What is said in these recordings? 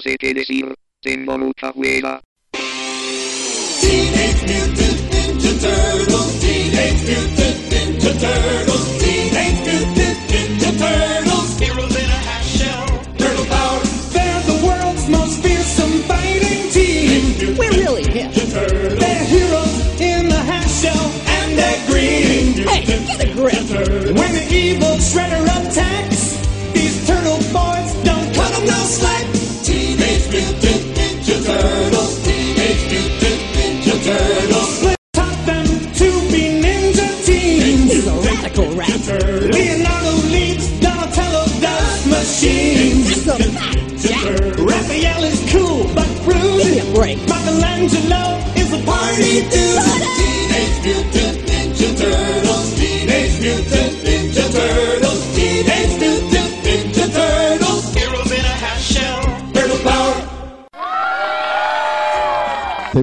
sé qué decir, tengo mucha hueva. Teenage Mutant Ninja Turtles. Teenage Mutant Ninja Turtles. Teenage Mutant Ninja Turtles. Heroes in a shell. Turtle power. They're the world's most fearsome fighting team. We're really hip. They're heroes in the half shell and they're green. Hey, get a grip. When the evil shredder attacks, rat. Leonardo leads, Donatello does machines. That's a fact, Jack. Raphael is cool but rude. Michelangelo is a party dude.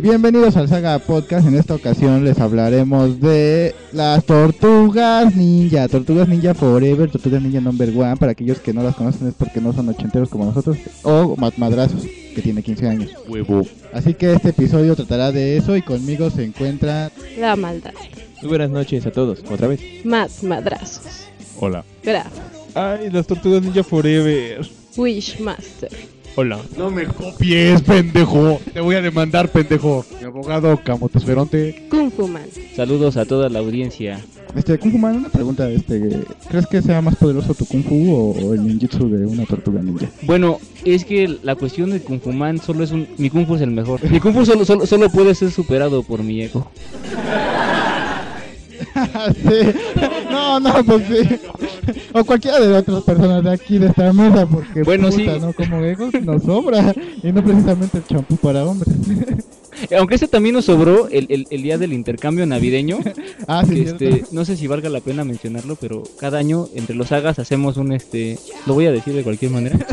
Bienvenidos al Saga Podcast. En esta ocasión les hablaremos de las Tortugas Ninja. Tortugas Ninja Forever, Tortugas Ninja Number One. Para aquellos que no las conocen es porque no son ochenteros como nosotros. O Mat Madrazos, que tiene 15 años. Huevo. Así que este episodio tratará de eso y conmigo se encuentra... La maldad. Muy buenas noches a todos, otra vez. Más madrazos. Hola. Graf. Ay, las tortugas ninja forever. Wishmaster. Hola. No me copies, pendejo. Te voy a demandar, pendejo. Mi abogado Camotesferonte. Kung Fu Man. Saludos a toda la audiencia. Este, Kung Fu Man, una pregunta. Este, ¿Crees que sea más poderoso tu Kung Fu o, o el ninjutsu de una tortuga ninja? Bueno, es que la cuestión de Kung Fu Man solo es un... Mi Kung Fu es el mejor. Mi Kung Fu solo, solo, solo puede ser superado por mi ego. sí. No, no, pues sí. O cualquiera de las otras personas de aquí de esta mesa, porque Bueno, puta, sí. ¿no? Como ego nos sobra. Y no precisamente el champú para hombres. Aunque este también nos sobró el, el, el día del intercambio navideño. ah, sí, este, no sé si valga la pena mencionarlo, pero cada año entre los sagas hacemos un este... Lo voy a decir de cualquier manera.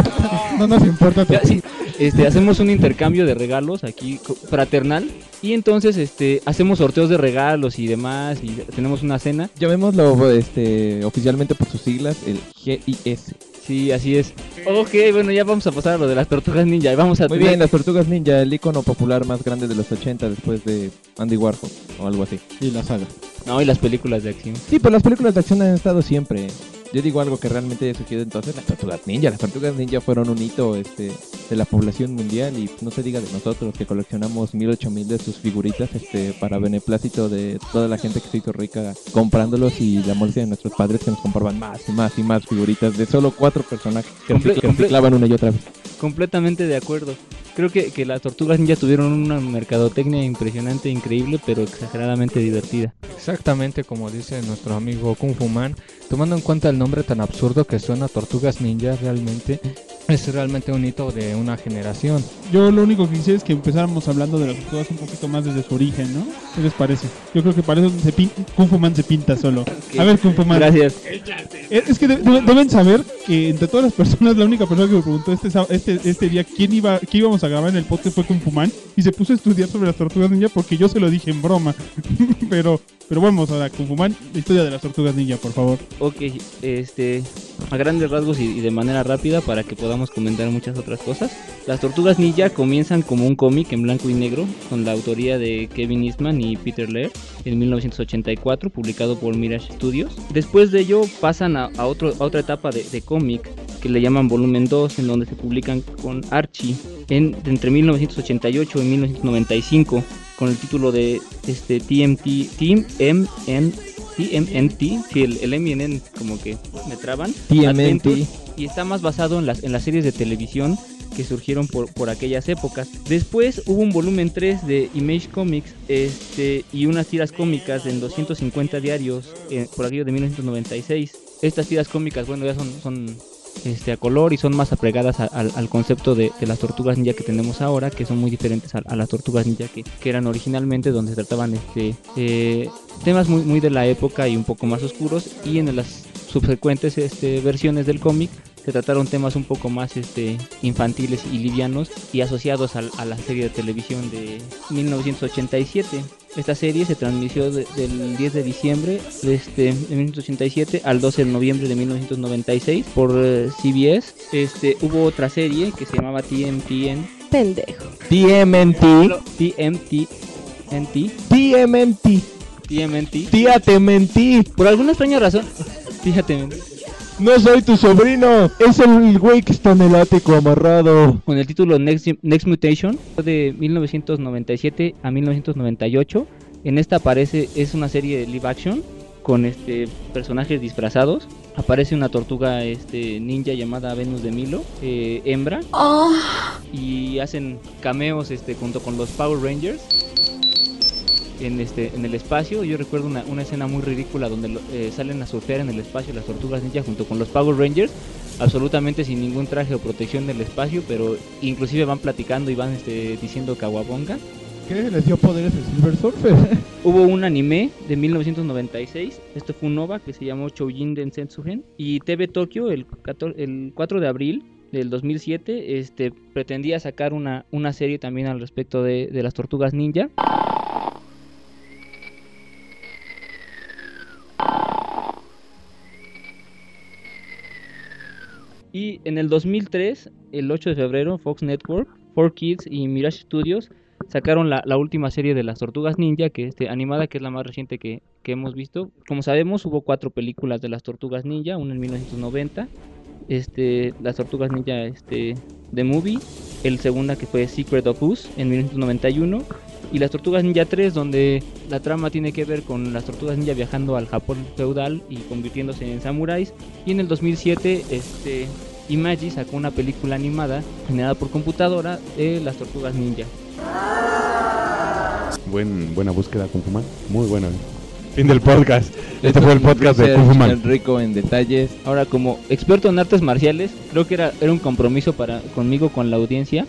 No nos importa Ya, sí, este, hacemos un intercambio de regalos aquí fraternal y entonces este hacemos sorteos de regalos y demás y tenemos una cena. Llamémoslo este, oficialmente por sus siglas, el GIS. Sí, así es. Ok, bueno, ya vamos a pasar a lo de las tortugas ninja. y Vamos a Muy tener- bien, las tortugas ninja, el icono popular más grande de los 80 después de Andy Warhol o algo así. Y la saga. No, y las películas de acción. Sí, pues las películas de acción han estado siempre. Yo digo algo que realmente ha surgido entonces, las tortugas ninja. Las tortugas ninja fueron un hito este, de la población mundial y no se diga de nosotros que coleccionamos mil, ocho mil de sus figuritas este, para beneplácito de toda la gente que se hizo rica comprándolos y la molestia de nuestros padres que nos compraban más y más y más figuritas de solo cuatro personajes que, Comple- que reciclaban una y otra vez. Completamente de acuerdo. Creo que, que las tortugas ninja tuvieron una mercadotecnia impresionante, increíble, pero exageradamente divertida. Exactamente como dice nuestro amigo Kung Fu Man, tomando en cuenta el nombre tan absurdo que suena Tortugas Ninja, realmente es realmente un hito de una generación. Yo lo único que quisiera es que empezáramos hablando de las tortugas un poquito más desde su origen, ¿no? ¿Qué les parece? Yo creo que para eso se pin- Kung Fu Man se pinta solo. A ver, Kung Fu Man. Gracias. Es que de- de- deben saber que entre todas las personas, la única persona que me preguntó este, este, este día quién iba, qué íbamos a grabar en el podcast fue Kung Fu Man y se puso a estudiar sobre las tortugas ninja porque yo se lo dije en broma. pero, pero vamos a Kung Fu Man, la historia de las tortugas ninja, por favor. Ok, este, a grandes rasgos y, y de manera rápida para que podamos comentar muchas otras cosas. Las Tortugas Ninja comienzan como un cómic en blanco y negro con la autoría de Kevin Eastman y Peter Laird en 1984, publicado por Mirage Studios. Después de ello pasan a, a otro, a otra etapa de, de cómic que le llaman volumen 2, en donde se publican con Archie en, entre 1988 y 1995 con el título de este TMT Team MN TMNT, sí, el, el M y el N como que me traban. TMNT. Y está más basado en las, en las series de televisión que surgieron por, por aquellas épocas. Después hubo un volumen 3 de Image Comics este, y unas tiras cómicas en 250 diarios eh, por aquello de 1996. Estas tiras cómicas, bueno, ya son, son este, a color y son más apegadas a- al, concepto de, las tortugas ninja que tenemos ahora, que son muy diferentes a, las tortugas ninja que, que eran originalmente, donde se trataban este, eh, temas muy, muy de la época y un poco más oscuros, y en las subsecuentes este, versiones del cómic se trataron temas un poco más este, infantiles y livianos y asociados al- a, la serie de televisión de 1987. Esta serie se transmitió de- del 10 de diciembre de, este, de 1987 al 12 de noviembre de 1996 por eh, CBS. Este, hubo otra serie que se llamaba TMTN. Pendejo. TMNT. TMT. NT, TMNT. TMNT. Tía, te mentí. Por alguna extraña razón. Fíjate, No soy tu sobrino. Es el güey que está en el ático amarrado. con el título Next, Next Mutation de 1997 a 1998. En esta aparece, es una serie de live action con este personajes disfrazados. Aparece una tortuga este ninja llamada Venus de Milo, eh, hembra, y hacen cameos este junto con los Power Rangers en este en el espacio. Yo recuerdo una, una escena muy ridícula donde eh, salen a surfear en el espacio las tortugas ninja junto con los Power Rangers absolutamente sin ningún traje o protección del espacio, pero inclusive van platicando y van este, diciendo Kawabonga. ¿Qué les dio poderes el Silver Surfer? Hubo un anime de 1996, esto fue un OVA que se llamó Choujin Densetsugen y TV Tokyo el, 14 el 4 de abril del 2007 este, pretendía sacar una, una serie también al respecto de, de las tortugas ninja. Y en el 2003, el 8 de febrero, Fox Network, 4Kids y Mirage Studios sacaron la, última serie de las Tortugas Ninja, que este, animada, que es la más reciente que, que hemos visto. Como sabemos, hubo cuatro películas de las Tortugas Ninja, una en 1990, este, las Tortugas Ninja este, The Movie, el segunda que fue Secret of Us en 1991, y las Tortugas Ninja 3, donde la trama tiene que ver con las Tortugas Ninja viajando al Japón feudal y convirtiéndose en samuráis. Y en el 2007, este, Imagi sacó una película animada generada por computadora de las Tortugas Ninja. Buen, buena búsqueda, Kung Fu Man. Muy buena. Fin del podcast. Este fue el podcast de Research, Kung Fu Man. el rico en detalles. Ahora, como experto en artes marciales, creo que era, era un compromiso para conmigo con la audiencia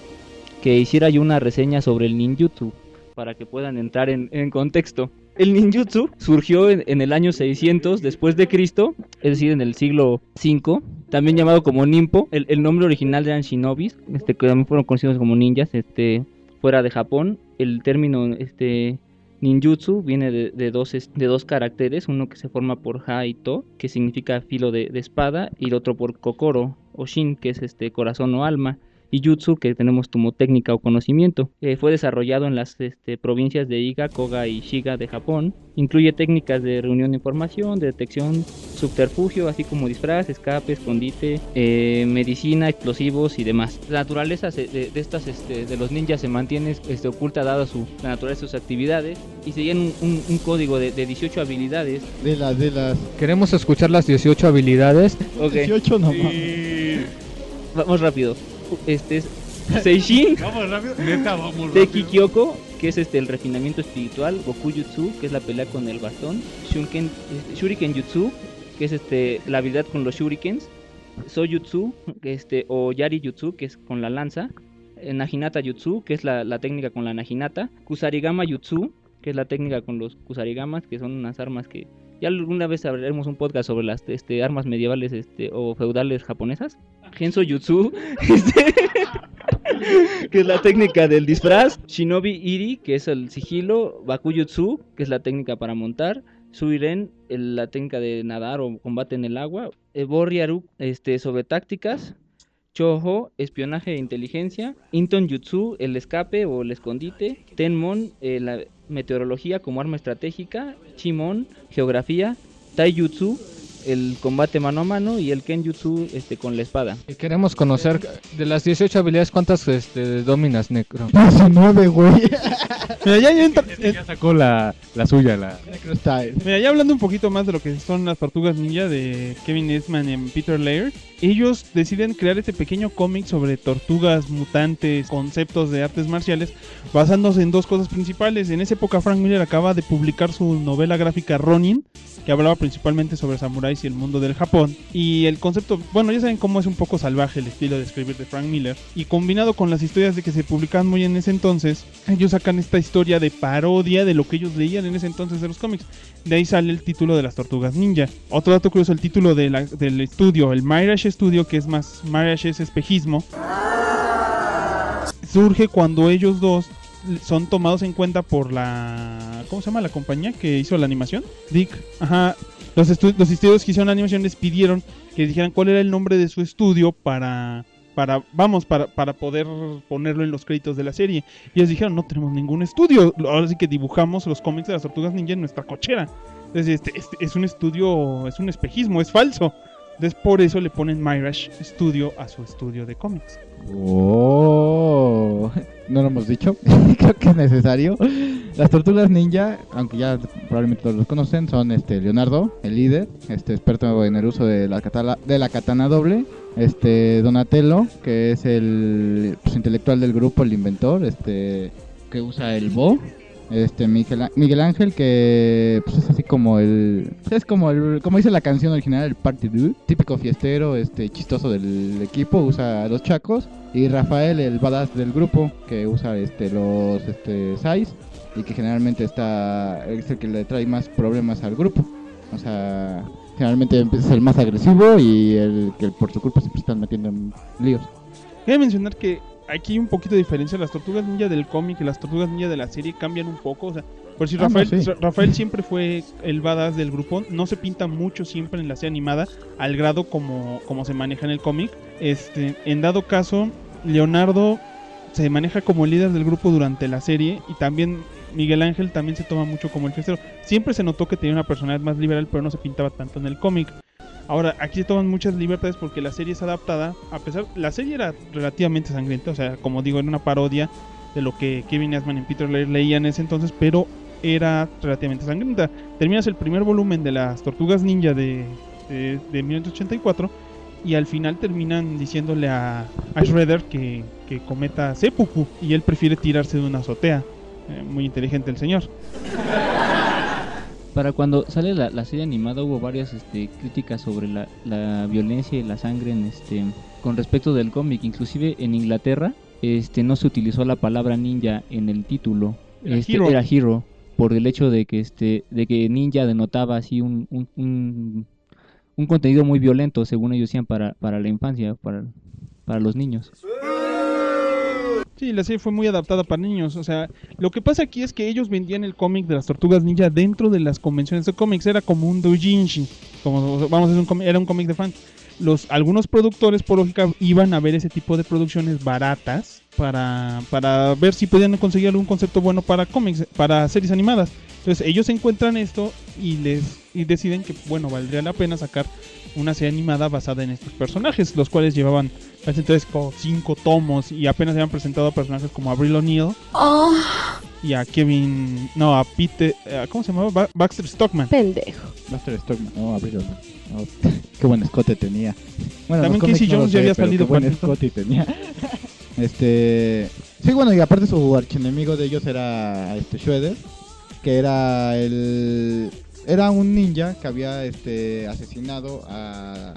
que hiciera yo una reseña sobre el ninjutsu para que puedan entrar en, contexto. El ninjutsu surgió en, el año 600 después de Cristo, es decir, en el siglo V, también llamado como Nimpo. El, nombre original eran shinobis, este, que también fueron conocidos como ninjas, este, fuera de Japón. El término, este, Ninjutsu viene de dos caracteres, uno que se forma por Ha y To, que significa filo de, de espada, y el otro por Kokoro o Shin, que es este corazón o alma, y Jutsu, que tenemos como técnica o conocimiento. Eh, fue desarrollado en las este, provincias de Iga, Koga y Shiga de Japón. Incluye técnicas de reunión de información, de detección, subterfugio, así como disfraz, escape, escondite, eh, medicina, explosivos y demás. La naturaleza se- de, de estas este, de los ninjas se mantiene este, oculta dada su la naturaleza de sus actividades y seguían un, un- un código de, de 18 habilidades. De las, de las Queremos escuchar las 18 habilidades. Ok, 18 no mames. vamos rápido. Este es Seishin. Vamos rápido. Neta, vamos Teki Kyoko, que es este el refinamiento espiritual, Goku Jutsu, que es la pelea con el bastón, Shuriken, este, Shuriken Jutsu, que es este la habilidad con los shurikens, Soyutsu, este o Yari Jutsu, que es con la lanza, eh, Naginata Jutsu, que es la, la técnica con la Naginata, Kusarigama Jutsu, que es la técnica con los Kusarigamas, que son unas armas que ya alguna vez hablaremos un podcast sobre las este, armas medievales este, o feudales japonesas. Genso Jutsu, este, que es la técnica del disfraz. Shinobi Iri, que es el sigilo. Bakujutsu, que es la técnica para montar. Suiren, la técnica de nadar o combate en el agua. Borryaru, este, sobre tácticas. Choho, espionaje e inteligencia. Inton Jutsu, el escape o el escondite. Tenmon, eh, la meteorología como arma estratégica. Chimon, geografía. Taijutsu, el combate mano a mano. Y el Kenjutsu, este, con la espada. Y queremos conocer de las 18 habilidades cuántas este, dominas, Necro. 19, güey. Mira, ya, ya entra- Ya sacó la, la suya, la... Necro Style. Mira, ya hablando un poquito más de lo que son las tortugas ninja de Kevin Eastman y Peter Laird, ellos deciden crear este pequeño cómic sobre tortugas mutantes, conceptos de artes marciales, basándose en dos cosas principales. En esa época Frank Miller acaba de publicar su novela gráfica Ronin, que hablaba principalmente sobre samuráis y el mundo del Japón. Y el concepto, bueno, ya saben cómo es un poco salvaje el estilo de escribir de Frank Miller. Y combinado con las historias de que se publicaban muy en ese entonces, ellos sacan esta historia de parodia de lo que ellos leían en ese entonces de los cómics. De ahí sale el título de las tortugas ninja. Otro dato curioso, el título de la- del estudio, el Mirage Studio, que es más Mirage es espejismo, surge cuando ellos dos son tomados en cuenta por la ¿cómo se llama la compañía que hizo la animación? Dick. Ajá. Los, estu- los estudios que hicieron les pidieron que dijeran cuál era el nombre de su estudio para para vamos para, para poder ponerlo en los créditos de la serie. Y ellos dijeron, "No tenemos ningún estudio, ahora sí que dibujamos los cómics de las Tortugas Ninja en nuestra cochera." Entonces, este, este es un estudio, es un espejismo, es falso. Entonces, por eso le ponen Mirage Studio a su estudio de cómics. Oh, no lo hemos dicho. Creo que es necesario. Las tortugas ninja, aunque ya probablemente todos los conocen, son este Leonardo, el líder, este experto en el uso de la katana, de la katana doble. Este Donatello, que es el pues, intelectual del grupo, el inventor, este que usa el bo. Este Miguel, Miguel Ángel que pues, es así como el pues, es como el como dice la canción original el party dude, típico fiestero, este chistoso del equipo, usa los chacos y Rafael el badass del grupo que usa este los este sais y que generalmente está es el que le trae más problemas al grupo. O sea, generalmente es el más agresivo y el que por su culpa siempre están metiendo en líos. Quiero mencionar que aquí hay un poquito de diferencia. Las tortugas ninja del cómic y las tortugas ninja de la serie cambian un poco. O sea, por si Ah, no, Rafael, sí. Rafael siempre fue el badass del grupo. No se pinta mucho siempre en la serie animada, al grado como, como se maneja en el cómic. Este, en dado caso, Leonardo se maneja como líder del grupo durante la serie y también Miguel Ángel también se toma mucho como el fiestero. Siempre se notó que tenía una personalidad más liberal, pero no se pintaba tanto en el cómic. Ahora, aquí toman muchas libertades porque la serie es adaptada, a pesar, la serie era relativamente sangrienta, o sea, como digo, era una parodia de lo que Kevin Asman y Peter Laird leían en ese entonces, pero era relativamente sangrienta. Terminas el primer volumen de las Tortugas Ninja de, de, de 1984 y al final terminan diciéndole a, a Shredder que, que cometa seppuku y él prefiere tirarse de una azotea. Eh, muy inteligente el señor. Para cuando sale la, la serie animada hubo varias este, críticas sobre la, la violencia y la sangre en este con respecto del cómic. Inclusive en Inglaterra este no se utilizó la palabra ninja en el título. Era Este, hero. era hero por el hecho de que este de que ninja denotaba así un, un, un, un contenido muy violento según ellos decían para, para la infancia, para, para los niños. Sí, la serie fue muy adaptada para niños. O sea, lo que pasa aquí es que ellos vendían el cómic de las tortugas ninja dentro de las convenciones de cómics. Era como un doujinshi. Como, vamos, un era un cómic de fans. Los, algunos productores, por lógica, iban a ver ese tipo de producciones baratas para, para ver si podían conseguir algún concepto bueno para cómics, para series animadas. Entonces ellos encuentran esto y les y deciden que bueno valdría la pena sacar una serie animada basada en estos personajes, los cuales llevaban hace entonces como cinco tomos y apenas habían presentado a personajes como Avril O'Neil y a Kevin, no, a Pete, eh, ¿cómo se llamaba? Ba- Baxter Stockman. Pendejo. Buster Stockman, no, abrió. no. qué buen escote tenía. Bueno, También Casey no Jones ya había salido Qué buen escote tenía. este. Sí, bueno, y aparte su archienemigo de ellos era este Shredder, que era el. Era un ninja que había este asesinado a,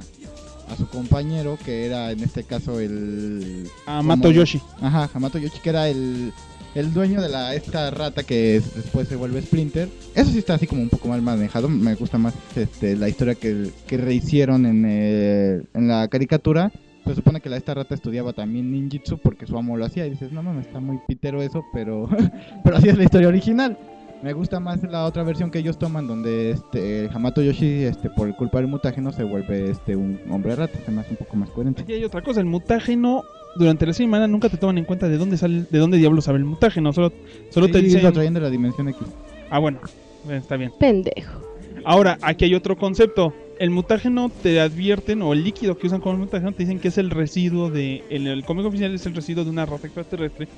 a su compañero, que era en este caso el. Hamato como- Yoshi. Ajá, Hamato Yoshi, que era el, el dueño de la esta rata que es- después se vuelve Splinter. Eso sí está así como un poco mal manejado. Me gusta más este, la historia que, que rehicieron en, eh, en la caricatura. Se supone que la esta rata estudiaba también ninjitsu porque su amo lo hacía. Y dices, no mames, está muy pitero eso, pero, pero así es la historia original. Me gusta más la otra versión que ellos toman donde este Hamato Yoshi este por culpa del mutágeno se vuelve este un hombre rata, se me hace un poco más coherente. Y hay otra cosa, el mutágeno durante la semana nunca te toman en cuenta de dónde sale, de dónde diablos sabe el mutágeno, solo, solo te Sí, dicen... lo traían de la dimensión X. Ah, bueno, eh, está bien. Pendejo. Ahora, aquí hay otro concepto. El mutágeno te advierten, o el líquido que usan como mutágeno, te dicen que es el residuo de. En el cómic oficial es el residuo de una rata extraterrestre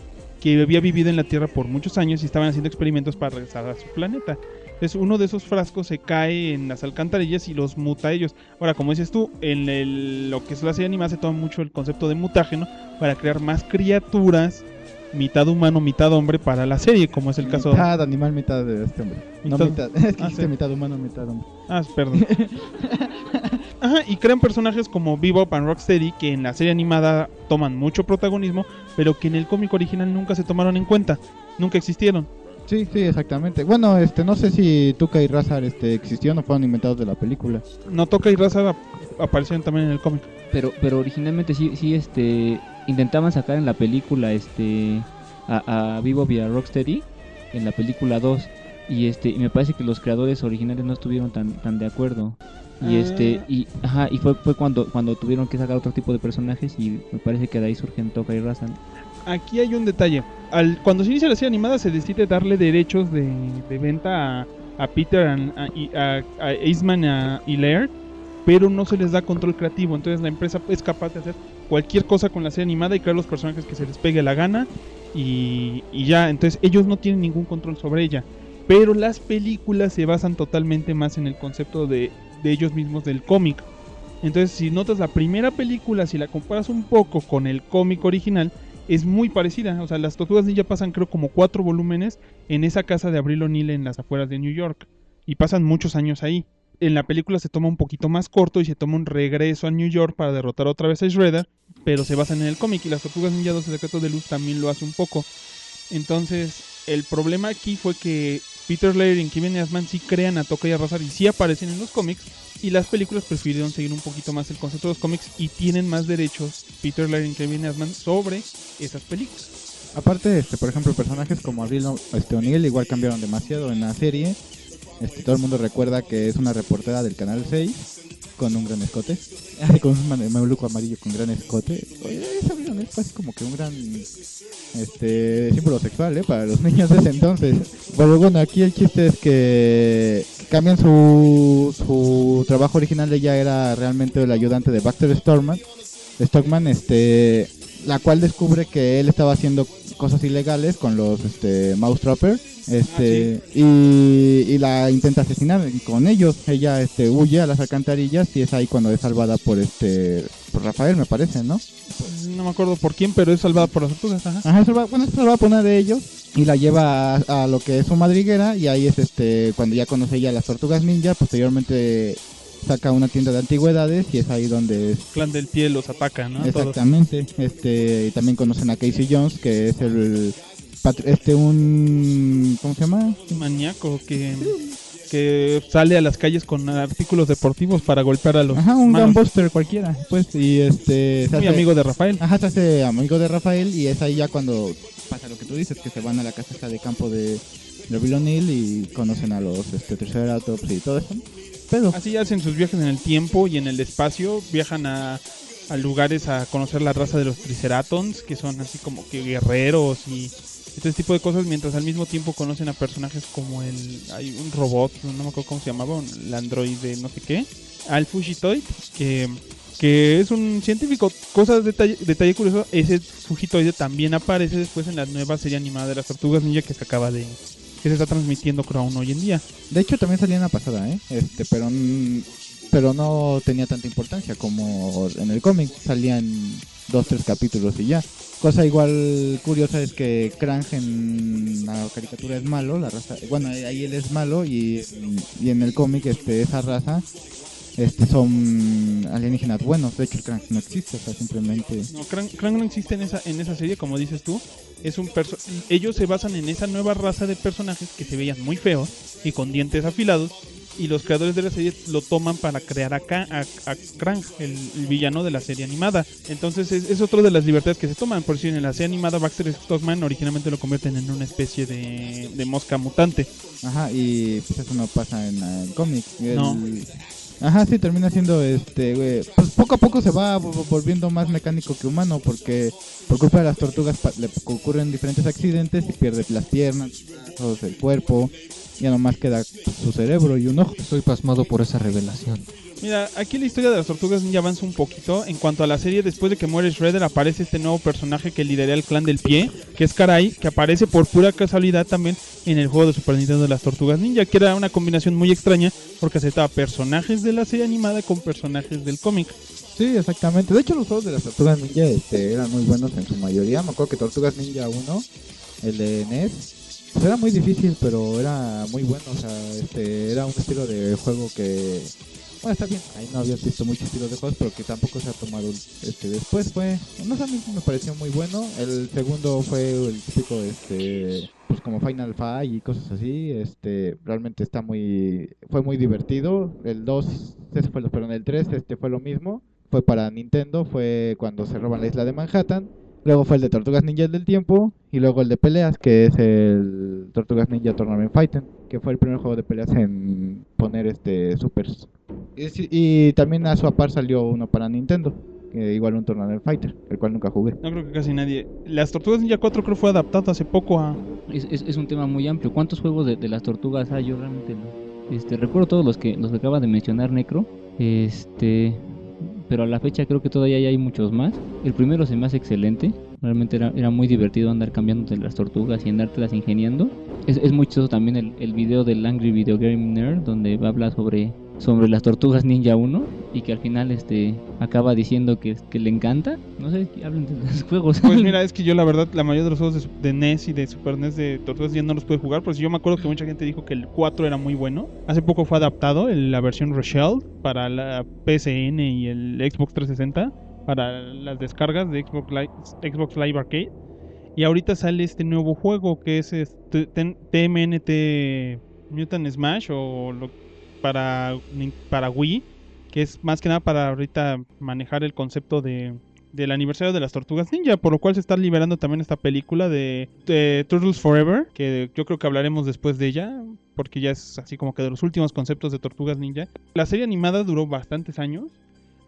que había vivido en la Tierra por muchos años y estaban haciendo experimentos para regresar a su planeta. Entonces, uno de esos frascos se cae en las alcantarillas y los muta a ellos. Ahora, como dices tú, en el- lo que es la serie animada se toma mucho el concepto de mutágeno para crear más criaturas, mitad humano, mitad hombre, para la serie, como es el caso. Mitad animal, mitad de este hombre. No, Mitad- mitad. Es que Ah, sí. mitad humano, mitad hombre. Ah, perdón. Ajá, y crean personajes como Bebop and Rocksteady que en la serie animada toman mucho protagonismo, pero que en el cómic original nunca se tomaron en cuenta, nunca existieron. Sí, sí, exactamente. Bueno, este, no sé si Tuca y Razar este, existieron o fueron inventados de la película. No toca y raza ap- aparecieron también en el cómic. Pero, pero originalmente sí, sí, este, intentaban sacar en la película, este, a, a Vivo vía Rocksteady en la película 2 y este y me parece que los creadores originales no estuvieron tan tan de acuerdo y Ah. este y ajá y fue fue cuando cuando tuvieron que sacar otro tipo de personajes y me parece que de ahí surgen Toka y Razan Aquí hay un detalle. Al, cuando se inicia la serie animada se decide darle derechos de, de venta a, a Peter and- a, y- a, a Eastman a- y Laird, pero no se les da control creativo. Entonces la empresa es capaz de hacer cualquier cosa con la serie animada y crear los personajes que se les pegue la gana y, y ya. Entonces ellos no tienen ningún control sobre ella. Pero las películas se basan totalmente más en el concepto de, de ellos mismos del cómic. Entonces si notas la primera película, si la comparas un poco con el cómic original, es muy parecida. O sea, las Tortugas Ninja pasan creo como cuatro volúmenes en esa casa de Abril O'Neill en las afueras de New York. Y pasan muchos años ahí. En la película se toma un poquito más corto y se toma un regreso a New York para derrotar otra vez a Shredder. Pero se basan en el cómic y las Tortugas Ninja 2 Secretos de Luz también lo hace un poco. Entonces, el problema aquí fue que Peter Laird y Kevin Eastman sí crean a Toka y a Razar y sí aparecen en los cómics. Y las películas prefirieron seguir un poquito más el concepto de los cómics y tienen más derechos Peter Laird y Kevin Eastman sobre esas películas. Aparte, este, por ejemplo, personajes como Abril este, O'Neill igual cambiaron demasiado en la serie. Este, todo el mundo recuerda que es una reportera del canal 6 con un gran escote. Con un mameluco amarillo con gran escote. Oye, fue así como que un gran este símbolo sexual, ¿eh? Para los niños de ese entonces. Pero bueno, aquí el chiste es que cambian su, su trabajo original. Ella era realmente el ayudante de Baxter Stockman. Stockman, este, la cual descubre que él estaba haciendo cosas ilegales con los este, Mouse Trapper. Este, y, y la intenta asesinar con ellos. Ella este, huye a las alcantarillas y es ahí cuando es salvada por este por Rafael, me parece, ¿no? No me acuerdo por quién, pero es salvada por las tortugas. Ajá. Ajá, se va, bueno, se va a poner de ellos y la lleva a, a lo que es su madriguera y ahí es este cuando ya conoce ella a las tortugas ninja, posteriormente saca una tienda de antigüedades y es ahí donde es Clan del Pie los ataca, ¿no? Exactamente, este y también conocen a Casey Jones que es el este un ¿cómo se llama? Un maníaco que, que sale a las calles con artículos deportivos para golpear a los Ajá, un gunbuster cualquiera, pues y este Muy hace- amigo de Rafael. Ajá, se hace amigo de Rafael y es ahí ya cuando pasa lo que tú dices, que se van a la casa de campo de, de Bill O'Neill y conocen a los este, Triceratops y todo eso. Pero, Así hacen sus viajes en el tiempo y en el espacio, viajan a, a lugares a conocer la raza de los Triceratons, que son así como que guerreros y este tipo de cosas, mientras al mismo tiempo conocen a personajes como el... hay un robot, no me acuerdo cómo se llamaba, el androide no sé qué, Al Fujitoid, que, que es un científico. Cosas, detalle, detalle curioso, ese Fujitoide también aparece después en la nueva serie animada de las Tortugas Ninja que se acaba de... que se está transmitiendo creo aún hoy en día. de hecho también salía en la pasada, ¿eh? Este, pero pero no tenía tanta importancia como en el cómic, salían dos, tres capítulos y ya. Cosa igual curiosa es que Krang en la caricatura es malo, la raza, bueno, ahí él es malo y, y en el cómic este esa raza este son alienígenas buenos, de hecho el Krang no existe, o sea, simplemente No, Krang, Krang no existe en esa, en esa serie, como dices tú. Es un perso ellos se basan en esa nueva raza de personajes que se veían muy feos y con dientes afilados. Y los creadores de la serie lo toman para crear acá a, a Krang, el, el villano de la serie animada. Entonces es, es otro de las libertades que se toman. Por si en la serie animada Baxter Stockman originalmente lo convierten en una especie de, de mosca mutante. Ajá, y pues eso no pasa en el cómic. El- No. Ajá, sí, termina siendo este, güey, pues poco a poco se va vo- volviendo más mecánico que humano porque por culpa de las tortugas le ocurren diferentes accidentes y pierde las piernas, el cuerpo, ya nomás queda su cerebro y un ojo. Estoy pasmado por esa revelación. Mira, aquí la historia de las tortugas ninja avanza un poquito. En cuanto a la serie, después de que muere Shredder, aparece este nuevo personaje que lidera el clan del pie, que es Karai, que aparece por pura casualidad también en el juego de Super Nintendo de las tortugas ninja, que era una combinación muy extraña porque aceptaba personajes de la serie animada con personajes del cómic. Sí, exactamente. De hecho, los juegos de las Tortugas Ninja este, eran muy buenos en su mayoría. Me acuerdo que Tortugas Ninja 1, el de NES, pues era muy difícil, pero era muy bueno. O sea, este, era un estilo de juego que... Bueno, está bien. Ahí no habías visto muchos estilos de juegos, pero que tampoco se ha tomado este después. Fue... No sé, a mí me pareció muy bueno. El segundo fue el típico, este... Pues como Final Fight y cosas así. Este, realmente está muy... Fue muy divertido. El 2, ese fue perdón, el 3 este fue lo mismo fue para Nintendo, fue cuando se roban la isla de Manhattan Luego fue el de Tortugas Ninja del Tiempo. Y luego el de peleas, que es el Tortugas Ninja Tournament Fighting. Que fue el primer juego de peleas en poner este supers. Y, también a su par salió uno para Nintendo. Que igual un Tournament Fighter, el cual nunca jugué. No creo que casi nadie. Las Tortugas Ninja 4 creo fue adaptado hace poco a. Es, es, es un tema muy amplio. ¿Cuántos juegos de, de las tortugas hay? Yo realmente no. Este, recuerdo todos los que los que acaba de mencionar Necro. Este, pero a la fecha creo que todavía hay muchos más. El primero se me hace excelente. Realmente era, era muy divertido andar cambiando de las tortugas y andártelas ingeniando. Es, es muy chistoso también el, el video del Angry Video Game Nerd donde habla sobre sobre las tortugas ninja 1 y que al final este acaba diciendo que, que le encanta. No sé, que hablen de los juegos. Pues mira, es que yo la verdad, la mayoría de los juegos de, NES y de Super NES de Tortugas ya no los pude jugar. Pues yo me acuerdo que mucha gente dijo que el 4 era muy bueno. Hace poco fue adaptado en la versión Rochelle para la PSN y el Xbox 360 para las descargas de Xbox Live, Xbox Live Arcade. Y ahorita sale este nuevo juego que es este, TMNT Mutant Smash o lo- para, para Wii, que es más que nada para ahorita manejar el concepto de, del aniversario de las Tortugas Ninja, por lo cual se está liberando también esta película de, de Turtles Forever, que yo creo que hablaremos después de ella, porque ya es así como que de los últimos conceptos de Tortugas Ninja. La serie animada duró bastantes años.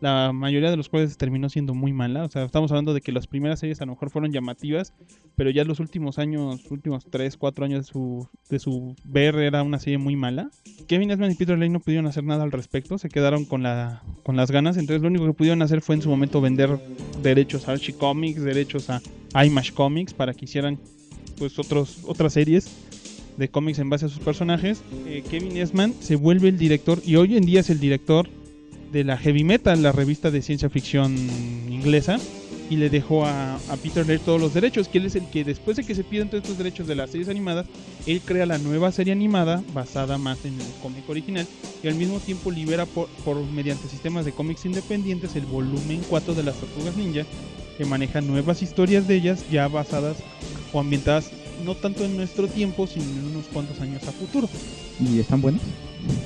La mayoría de los cuales terminó siendo muy mala. O sea, estamos hablando de que las primeras series a lo mejor fueron llamativas, pero ya los últimos años, últimos 3, 4 años de su, de su ver era una serie muy mala. Kevin Eastman y Peter Lane no pudieron hacer nada al respecto, se quedaron con, la, con las ganas. Entonces, lo único que pudieron hacer fue en su momento vender derechos a Archie Comics, derechos a Image Comics para que hicieran pues otros, otras series de cómics en base a sus personajes. Eh, Kevin Eastman se vuelve el director y hoy en día es el director de la Heavy Metal, la revista de ciencia ficción inglesa, y le dejó a, a Peter Laird todos los derechos, que él es el que después de que se piden todos estos derechos de las series animadas, él crea la nueva serie animada basada más en el cómic original y al mismo tiempo libera por, por mediante sistemas de cómics independientes el volumen 4 de las Tortugas Ninja que maneja nuevas historias de ellas ya basadas o ambientadas no tanto en nuestro tiempo sino en unos cuantos años a futuro. ¿Y están buenos?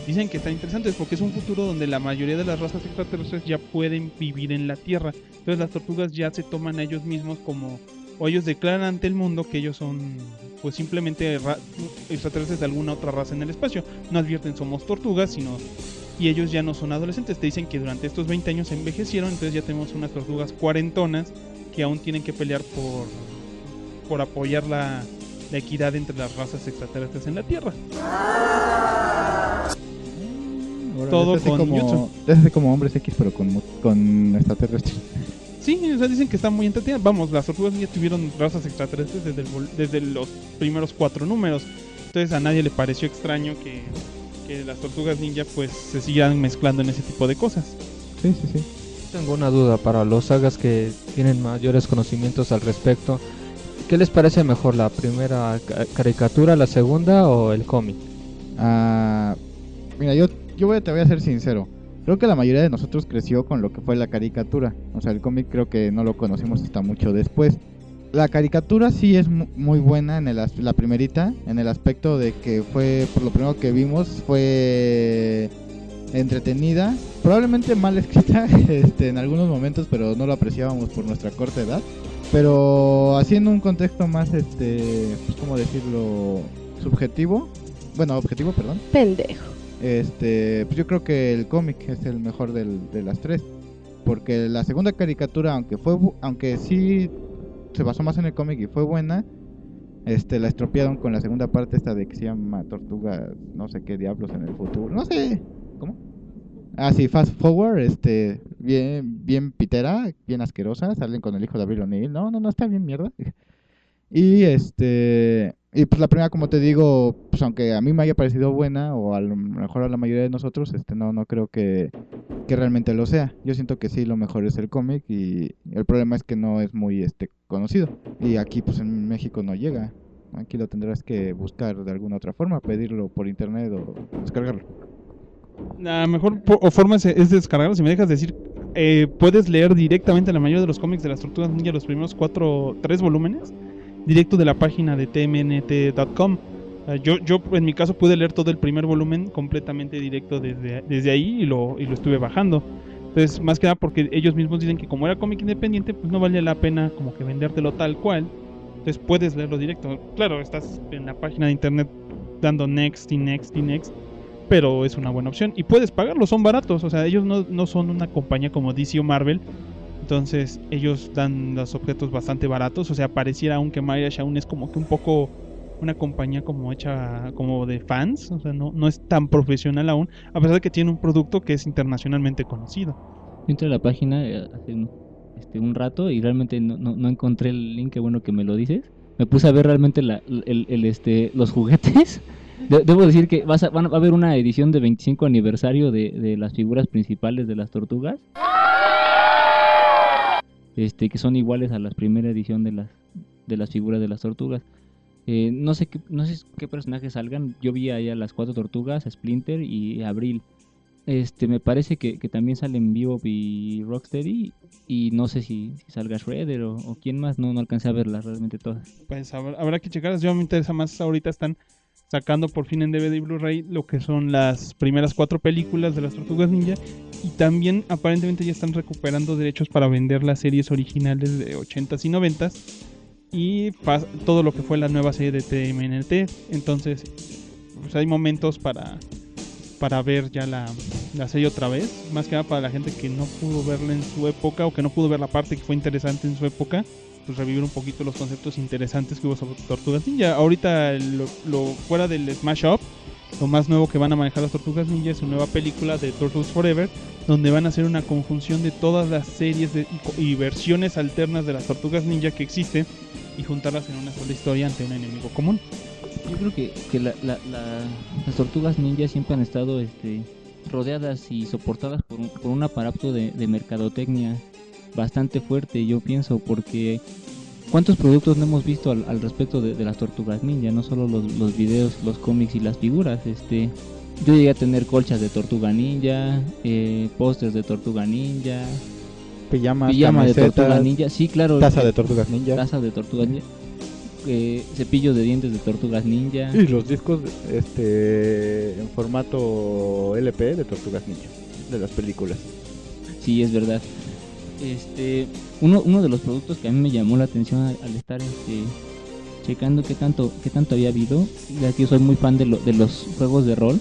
Dicen que están interesantes porque es un futuro donde la mayoría de las razas extraterrestres ya pueden vivir en la Tierra. Entonces las tortugas ya se toman a ellos mismos como o ellos declaran ante el mundo que ellos son pues simplemente ra- extraterrestres de alguna otra raza en el espacio. No advierten somos tortugas, sino y ellos ya no son adolescentes. Te dicen que durante estos 20 años envejecieron, entonces ya tenemos unas tortugas cuarentonas que aún tienen que pelear por por apoyar la, la equidad entre las razas extraterrestres en la Tierra. Órale, Todo con como, Jutsu. es como hombres X, pero con, con extraterrestres. Sí, o sea, dicen que está muy entretenida. Vamos, las tortugas ninja tuvieron razas extraterrestres desde, el desde los primeros cuatro números. Entonces a nadie le pareció extraño que, que las tortugas ninja pues se sigan mezclando en ese tipo de cosas. Sí, sí, sí. Tengo una duda para los sagas que tienen mayores conocimientos al respecto. ¿Qué les parece mejor, la primera ca- caricatura, la segunda o el cómic? Ah, mira, yo, yo voy te voy a ser sincero. Creo que la mayoría de nosotros creció con lo que fue la caricatura. O sea, el cómic creo que no lo conocimos hasta mucho después. La caricatura sí es mu- muy buena en el la primerita, en el aspecto de que fue, por lo primero que vimos, fue entretenida, probablemente mal escrita este, en algunos momentos, pero no lo apreciábamos por nuestra corta edad. Pero haciendo un contexto más, este, pues, ¿cómo decirlo? Subjetivo. Bueno, objetivo, perdón. Pendejo. Este, pues yo creo que el cómic es el mejor del- de las tres. Porque la segunda caricatura, aunque fue, aunque sí se basó más en el cómic y fue buena, este, la estropearon con la segunda parte esta de que se llama Tortuga, no sé qué diablos en el futuro, no sé, ¿cómo? Ah, sí, Fast Forward, este, bien, bien pitera, bien asquerosa, salen con el hijo de Abril O'Neill, no, no, no, está bien mierda. Y este, y pues la primera, como te digo, pues aunque a mí me haya parecido buena, o a lo mejor a la mayoría de nosotros, este, no, no creo que, que realmente lo sea. Yo siento que sí, lo mejor es el cómic y el problema es que no es muy, este, conocido. Y aquí, pues en México no llega. Aquí lo tendrás que buscar de alguna otra forma, pedirlo por internet o descargarlo. La mejor forma es descargarlo. Si me dejas decir, eh, puedes leer directamente la mayoría de los cómics de las Tortugas Ninja, los primeros cuatro, tres volúmenes, directo de la página de tmnt.com. Eh, yo, yo, en mi caso, pude leer todo el primer volumen completamente directo desde, desde ahí y lo, y lo estuve bajando. Entonces, más que nada porque ellos mismos dicen que como era cómic independiente, pues no vale la pena como que vendértelo tal cual. Entonces puedes leerlo directo. Claro, estás en la página de internet dando next y next y next, pero es una buena opción. Y puedes pagarlo, son baratos. O sea, ellos no, no son una compañía como DC o Marvel. Entonces ellos dan los objetos bastante baratos. O sea, pareciera aún que Mirage aún es como que un poco una compañía como hecha como de fans. O sea, no, no es tan profesional aún. A pesar de que tiene un producto que es internacionalmente conocido. Entré a la página eh, hace un, este, un rato y realmente no, no, encontré el link, bueno que me lo dices. Me puse a ver realmente la- el, el, este, los juguetes. De- debo decir que vas a- van a- haber una edición de 25 aniversario de, de las figuras principales de las tortugas. Este, que son iguales a la primera edición de las, de las figuras de las tortugas. Eh, no sé qué, no sé qué personajes salgan. Yo vi ahí a las cuatro tortugas, Splinter y Abril. Este, me parece que, que también salen Bebop y Rocksteady. Y no sé si, si salga Shredder o, o quién más. No, no alcancé a verlas realmente todas. Pues habrá, habrá que checarlas. Yo me interesa más. Ahorita están sacando por fin en DVD y Blu-ray lo que son las primeras cuatro películas de las Tortugas Ninja. Y también aparentemente ya están recuperando derechos para vender las series originales de 80s y 90s. Y todo lo que fue la nueva serie de TMNT. Entonces, pues hay momentos para, para ver ya la, la serie otra vez. Más que nada para la gente que no pudo verla en su época o que no pudo ver la parte que fue interesante en su época pues revivir un poquito los conceptos interesantes que hubo sobre Tortugas Ninja. Ahorita lo, fuera del Smash Up, lo más nuevo que van a manejar las Tortugas Ninja es su nueva película de Turtles Forever, donde van a hacer una conjunción de todas las series de- y, versiones alternas de las Tortugas Ninja que existen y juntarlas en una sola historia ante un enemigo común. Yo creo que, la- la- la- las tortugas ninja siempre han estado este, rodeadas y soportadas por un, por un aparato de, de mercadotecnia bastante fuerte, yo pienso, porque ¿cuántos productos no hemos visto al, al respecto de, de las tortugas ninja? No solo los, los videos, los cómics y las figuras. este Yo llegué a tener colchas de tortuga ninja, eh, pósters de tortuga ninja, Pijamas, pijama de tortuga ninja, sí, claro. taza eh, de tortugas ninja. taza de tortugas ninja, eh, cepillo de dientes de tortugas ninja. Y los discos este en formato LP de Tortugas Ninja, de las películas. Sí, es verdad. Este, uno, uno de los productos que a mí me llamó la atención al, estar este, checando qué tanto, qué tanto había habido, ya que soy muy fan de, lo- de los juegos de rol.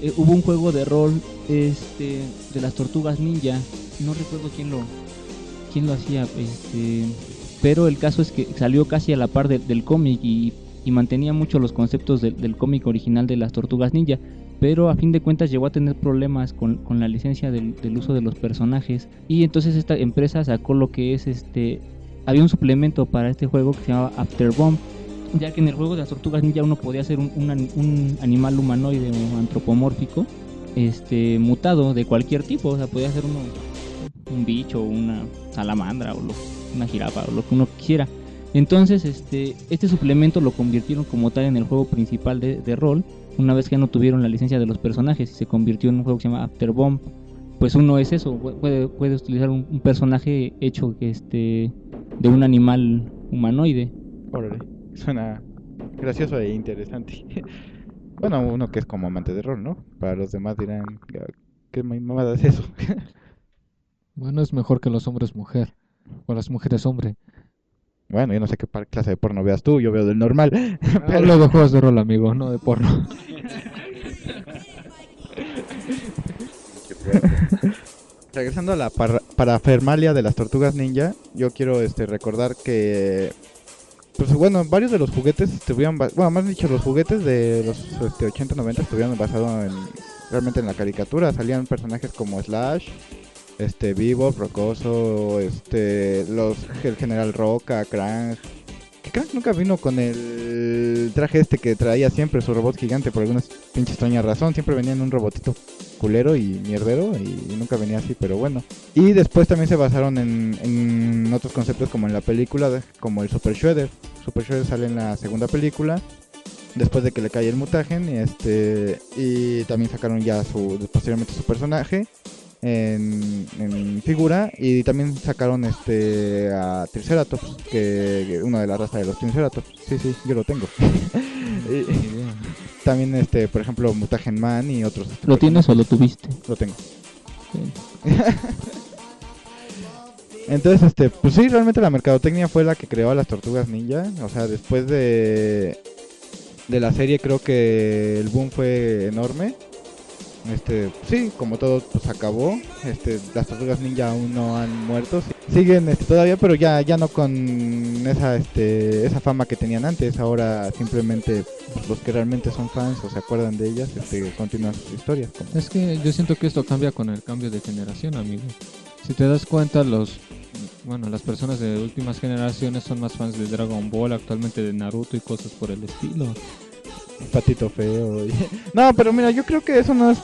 eh, hubo un juego de rol este, de las tortugas ninja, no recuerdo quién lo, quién lo hacía, este, pero el caso es que salió casi a la par de- del cómic y, mantenía mucho los conceptos del cómic original de las tortugas ninja pero a fin de cuentas llegó a tener problemas con, con la licencia del, del uso de los personajes. Y entonces esta empresa sacó lo que es este había un suplemento para este juego que se llamaba After Bomb ya que en el juego de las tortugas ninja uno podía ser un, un an- un animal humanoide o antropomórfico este mutado de cualquier tipo. O sea podía ser uno un bicho una salamandra o una jirafa o lo que uno quisiera. Entonces este este suplemento lo convirtieron como tal en el juego principal de, de rol una vez que no tuvieron la licencia de los personajes y se convirtió en un juego que se llama After Bomb, pues uno es eso, pu- puede, puede utilizar un, un personaje hecho que este de un animal humanoide. Órale, suena gracioso e interesante. bueno, uno que es como amante de rol, ¿no? Para los demás dirán, ¿qué mamada es eso? Bueno, es mejor que los hombres mujer. O las mujeres hombre. Bueno, yo no sé qué clase de porno veas tú, yo veo del normal. Hablo de juegos de rol, amigo, no de porno. Regresando a la par- parafernalia de las tortugas ninja, yo quiero este recordar que pues bueno, varios de los juguetes estuvieron bueno, más dicho, los juguetes de los este, 80 90 estuvieron basados en realmente en la caricatura, salían personajes como Slash, este Bebop, Rocoso, este los el General Roca, Krang. Que Krang nunca vino con el traje este que traía siempre su robot gigante por alguna pinche extraña razón, siempre venía en un robotito culero y mierdero y nunca venía así, pero bueno. Y después también se basaron en, en otros conceptos como en la película, de- como el Super Shredder. Super Shredder sale en la segunda película, después de que le cae el mutagen, este y también sacaron ya su posteriormente su personaje en, en figura y también sacaron este a Triceratops, que, que uno de la raza de los Triceratops. Sí, sí, yo lo tengo. Y- también este, por ejemplo, Mutagen Man y otros. ¿Lo tienes o lo tuviste? Lo tengo. Entonces, este, pues sí, realmente la mercadotecnia fue la que creó a las tortugas ninja. O sea, después de, de la serie creo que el boom fue enorme. Este, sí, como todo, pues acabó. Este, las tortugas ninja aún no han muerto. Siguen este, todavía, pero ya, ya no con esa, este, esa fama que tenían antes. Ahora simplemente pues, los que realmente son fans o se acuerdan de ellas, este, continúan sus historias. Es que yo siento que esto cambia con el cambio de generación, amigo. Si te das cuenta, los bueno, las personas de últimas generaciones son más fans de Dragon Ball, actualmente de Naruto y cosas por el estilo. Patito feo. No, pero mira, yo creo que eso no es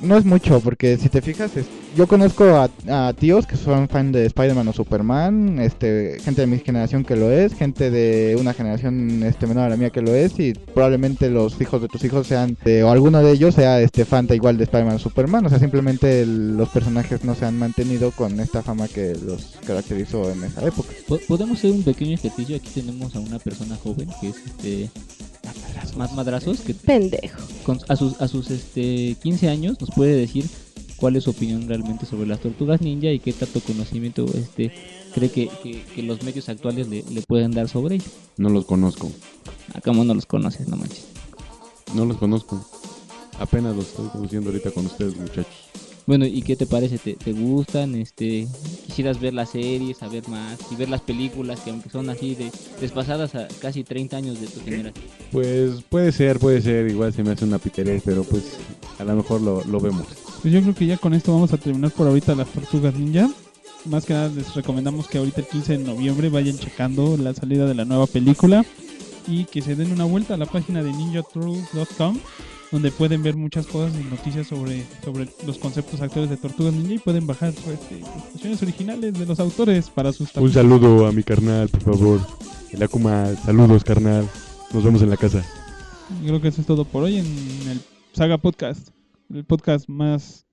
no es mucho, porque si te fijas, es- yo conozco a, a tíos que son fan de Spider-Man o Superman, este, gente de mi generación que lo es, gente de una generación este menor a la mía que lo es, y probablemente los hijos de tus hijos sean, de- o alguno de ellos sea este fan de igual de Spider-Man o Superman, o sea, simplemente el- los personajes no se han mantenido con esta fama que los caracterizó en esa época. Po- Podemos hacer un pequeño ejercicio. Aquí tenemos a una persona joven que es este. Más madrazos. Que Pendejo. con- a sus, a sus este, 15 años nos puede decir cuál es su opinión realmente sobre las tortugas ninja y qué tanto conocimiento este cree que, que- que los medios actuales le, le pueden dar sobre ello. No los conozco. Acá no los conoces, no manches. No los conozco. Apenas los estoy conociendo ahorita con ustedes, muchachos. Bueno, ¿y qué te parece? ¿Te, te gustan? Este, ¿Quisieras ver las series, saber más y ver las películas que aunque son así de despasadas a casi 30 años de tu generación? Pues puede ser, puede ser. Igual se me hace una piterés, pero pues a lo mejor lo, lo vemos. Pues yo creo que ya con esto vamos a terminar por ahorita las tortugas ninja. Más que nada les recomendamos que ahorita el 15 de noviembre vayan checando la salida de la nueva película y que se den una vuelta a la página de ninjaturtles.com donde pueden ver muchas cosas y noticias sobre, sobre los conceptos actuales de Tortugas Ninja y pueden bajar este, originales de los autores para sus Un saludo a mi carnal, por favor. El Akuma, saludos, carnal. Nos vemos en la casa. Yo creo que eso es todo por hoy en el Saga Podcast, el podcast más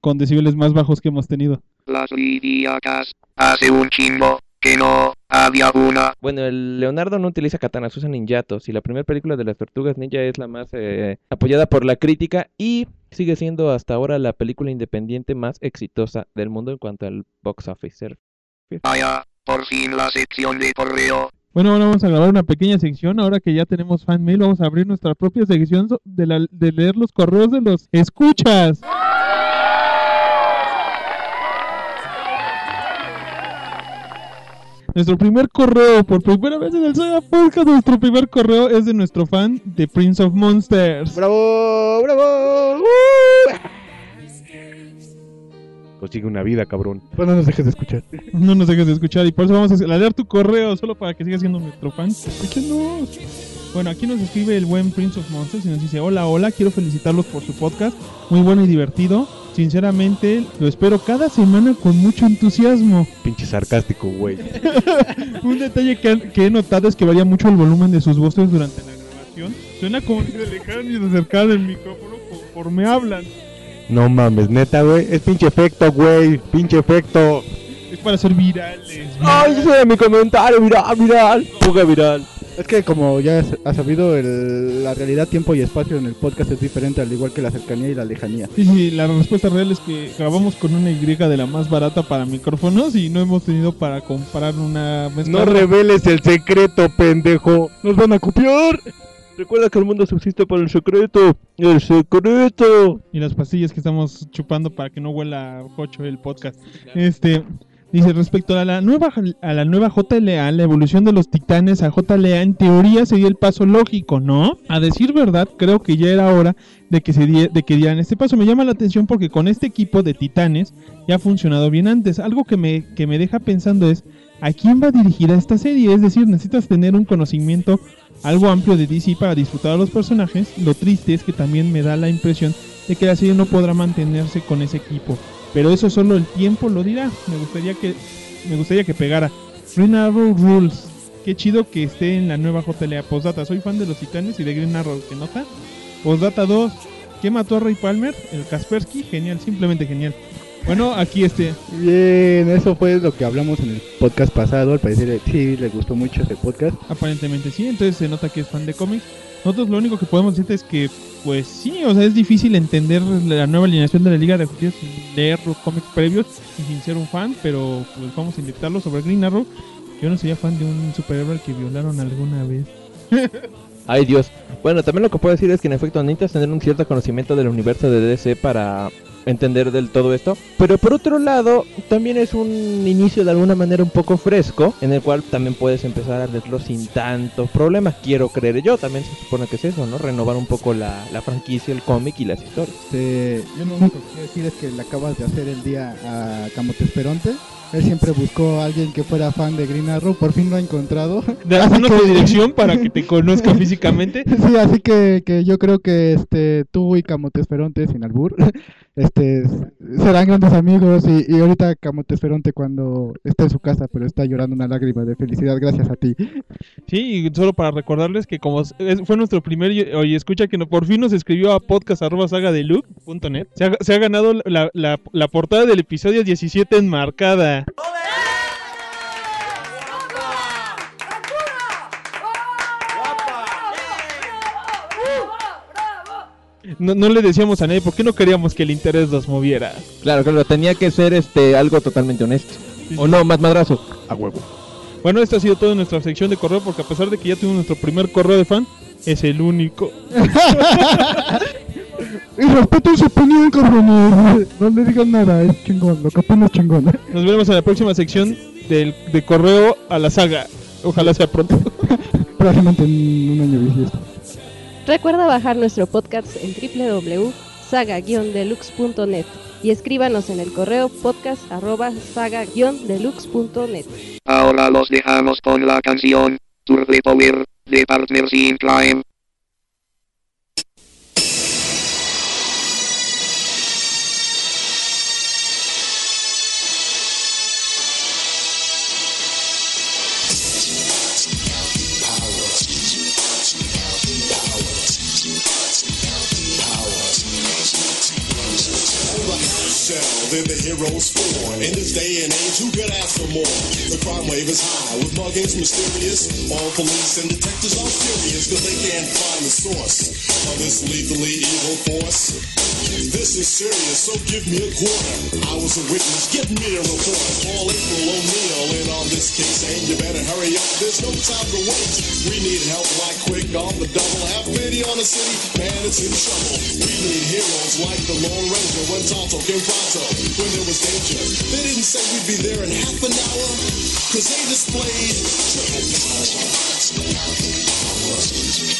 con decibeles más bajos que hemos tenido. Las lidiacas. Hace un chingo que no había una. Bueno, el Leonardo no utiliza katanas, usa ninjatos. Y la primera película de las tortugas ninja es la más eh, apoyada por la crítica y sigue siendo hasta ahora la película independiente más exitosa del mundo en cuanto al box office. Vaya, por fin la sección de correo. Bueno, ahora vamos a grabar una pequeña sección. Ahora que ya tenemos fan mail, vamos a abrir nuestra propia sección de, la- de leer los correos de los escuchas. Nuestro primer correo, por primera vez en el Saga Podcast, nuestro primer correo es de nuestro fan de Prince of Monsters. ¡Bravo! ¡Bravo! Consigue una vida, cabrón. Pues no nos dejes de escuchar. No nos dejes de escuchar y por eso vamos a leer tu correo solo para que sigas siendo nuestro fan. Bueno, aquí nos escribe el buen Prince of Monsters y nos dice, hola, hola, quiero felicitarlos por su podcast, muy bueno y divertido. Sinceramente, lo espero cada semana con mucho entusiasmo. Pinche sarcástico, güey. Un detalle que, que he notado es que varía mucho el volumen de sus voces durante la grabación. Suena como si se alejaran y se acercaran el micrófono conforme hablan. No mames, neta, güey. Es pinche efecto, güey. Pinche efecto. Es para ser virales. ¡Ay, ese era mi comentario! ¡Viral, viral! ¡Fuga viral! Es que como ya has has sabido, el- la realidad, tiempo y espacio en el podcast es diferente, al igual que la cercanía y la lejanía. Sí, sí, la respuesta real es que grabamos con una Y de la más barata para micrófonos y no hemos tenido para comprar una mezcla. No reveles el secreto, pendejo. Nos van a copiar. Recuerda que el mundo subsiste por el secreto. ¡El secreto! y las pastillas que estamos chupando para que no huela cocho el podcast. Este dice respecto a la nueva a la nueva JLA, la evolución de los titanes a JLA en teoría sería el paso lógico, ¿no? A decir verdad, creo que ya era hora de que se die- de que dieran este paso. Me llama la atención porque con este equipo de titanes ya ha funcionado bien antes. Algo que me que me deja pensando es ¿a quién va dirigida esta serie? Es decir, necesitas tener un conocimiento algo amplio de DC para disfrutar a los personajes. Lo triste es que también me da la impresión de que la serie no podrá mantenerse con ese equipo. Pero eso solo el tiempo lo dirá. Me gustaría que me gustaría que pegara. Green Arrow Rules. Qué chido que esté en la nueva JLA. Postdata, soy fan de los Titanes y de Green Arrow. ¿Qué nota? Postdata 2. ¿Qué mató a Ray Palmer? El Kaspersky. Genial, simplemente genial. Bueno, aquí este. Bien, eso fue lo que hablamos en el podcast pasado. Al parecer, eh, sí, le gustó mucho ese podcast. Aparentemente sí, entonces se nota que es fan de cómics. Nosotros lo único que podemos decirte es que, pues sí, o sea, es difícil entender la nueva alineación de la Liga de Justicia sin leer los cómics previos y sin ser un fan, pero pues vamos a intentarlo sobre Green Arrow. Yo no sería fan de un superhéroe al que violaron alguna vez. Ay Dios. Bueno, también lo que puedo decir es que en efecto necesitas tener un cierto conocimiento del universo de DC para entender del todo esto. Pero por otro lado, también es un inicio de alguna manera un poco fresco, en el cual también puedes empezar a leerlo sin tanto problema. Quiero creer yo, también se supone que es eso, ¿no? Renovar un poco la, la franquicia, el cómic y las historias. Este, yo lo único que quiero decir es que le acabas de hacer el día a Camote Esperonte. Él siempre buscó a alguien que fuera fan de Green Arrow, por fin lo ha encontrado. Danos tu dirección para que te conozca físicamente. Sí, así que, que yo creo que este tú y Camote Esperonte, sin albur, este, serán grandes amigos y, y ahorita Camote Esperonte cuando está en su casa, pero está llorando una lágrima de felicidad gracias a ti. Sí, y solo para recordarles que como es- fue nuestro primer y, oye, escucha que no- por fin nos escribió a podcast.sagadeluc.net, se ha, se ha ganado la, la- la portada del episodio 17 enmarcada. No, no le decíamos a nadie, ¿por qué no queríamos que el interés nos moviera? Claro, claro, tenía que ser este algo totalmente honesto. O no, más madrazo. A huevo. Bueno, esto ha sido todo en nuestra sección de correo, porque a pesar de que ya tuvimos nuestro primer correo de fan, es el único. Y respeten su opinión, cabrones. No le digan nada, es chingón, lo que opina es chingón. Nos veremos en la próxima sección del, de correo a la saga. Ojalá sea pronto. Próximamente en un año bisiesto. Recuerda bajar nuestro podcast en www.saga-deluxe.net y escríbanos en el correo podcast@saga-deluxe.net. Ahora los dejamos con la canción Turtle Power de Partners in Crime. Shell, they're the heroes for. In this day and age, who could ask for more? The crime wave is high, with muggings mysterious. All police and detectives are furious, cause they can't find the source of this lethally evil force. This is serious, so give me a quarter. I was a witness, give me a report. Call April O'Neil in on this case, and you better hurry up, there's no time to wait. We need help like quick on the double. Have pity on the city, man, it's in trouble. We need heroes like the Lone Ranger when Tonto came pronto when there was danger. They didn't say we'd be there in half an hour, cause they displayed triple This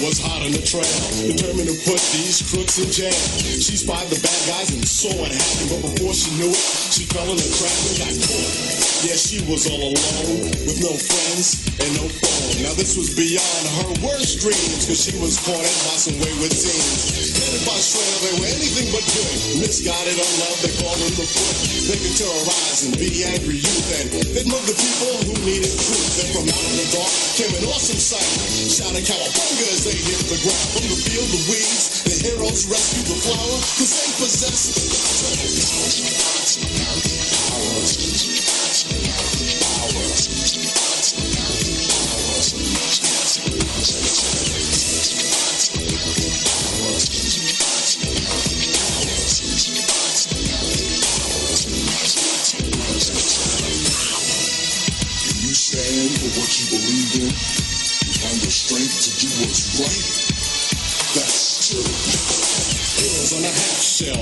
was hot on the trail, determined to put these crooks in jail. She spied the bad guys and saw what happened, but before she knew it, she fell in the trap and got caught. Yeah, she was all alone, with no friends and no phone. Now this was beyond her worst dreams, cause she was caught in by some wayward teens. Headed by Shredder, they were anything but good. Misguided on love, they called them the foot. They could terrorize and be angry youth, and they'd the people who needed truth. Then from out of the dark came an awesome sight. Shouting cowabunga as they hit the ground. From the field of weeds, the heroes rescue the flower, cause they possessed You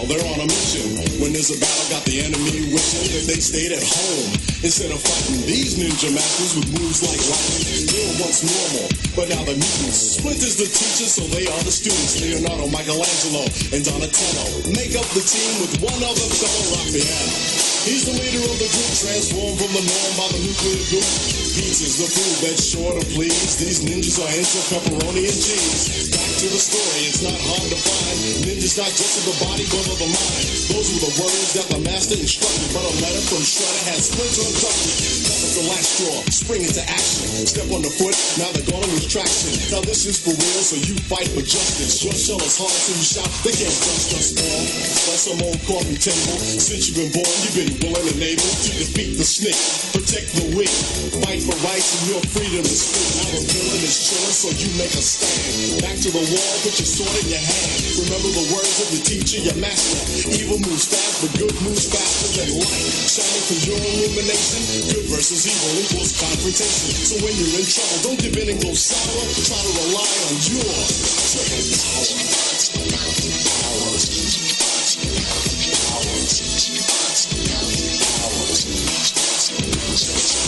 they're on a mission. When there's a battle, got the enemy wishing that they stayed at home. Instead of fighting these ninja masters with moves like lightning, they were once normal, but now they're mutants. Splinter's the teacher, so they are the students. Leonardo, Michelangelo, and Donatello make up the team with one other fellow, Raphael. He's the leader of the transformed from the norm by the nuclear group. pizzas, the food that's sure to please. These ninjas are into pepperoni and cheese. Back to the story, it's not hard to find. Ninjas not just of the body, but of the mind. Those were the words that the master instructed. But a letter from Shredder had Splinter abducted. That the last straw. Spring into action. Step on the foot, now they're gonna traction. Now this is for real, so you fight for justice. Your shell is hard, so you shout, they can't dust us uh, all. That's some old coffee table. Since you've been born, you've been willing and able to defeat the snake. Protect the weak. Fight for rights and your freedom is free. Now the villain is chilling, so you make a stand. Back to the wall, put your sword in your hand. Remember the words of the teacher, your master. Evil moves fast, but good moves faster than light. Shining from your illumination. Good versus is evil equals confrontation. So when you're in trouble, don't give in and go sour. Try to rely on your power. Power. Power. Power.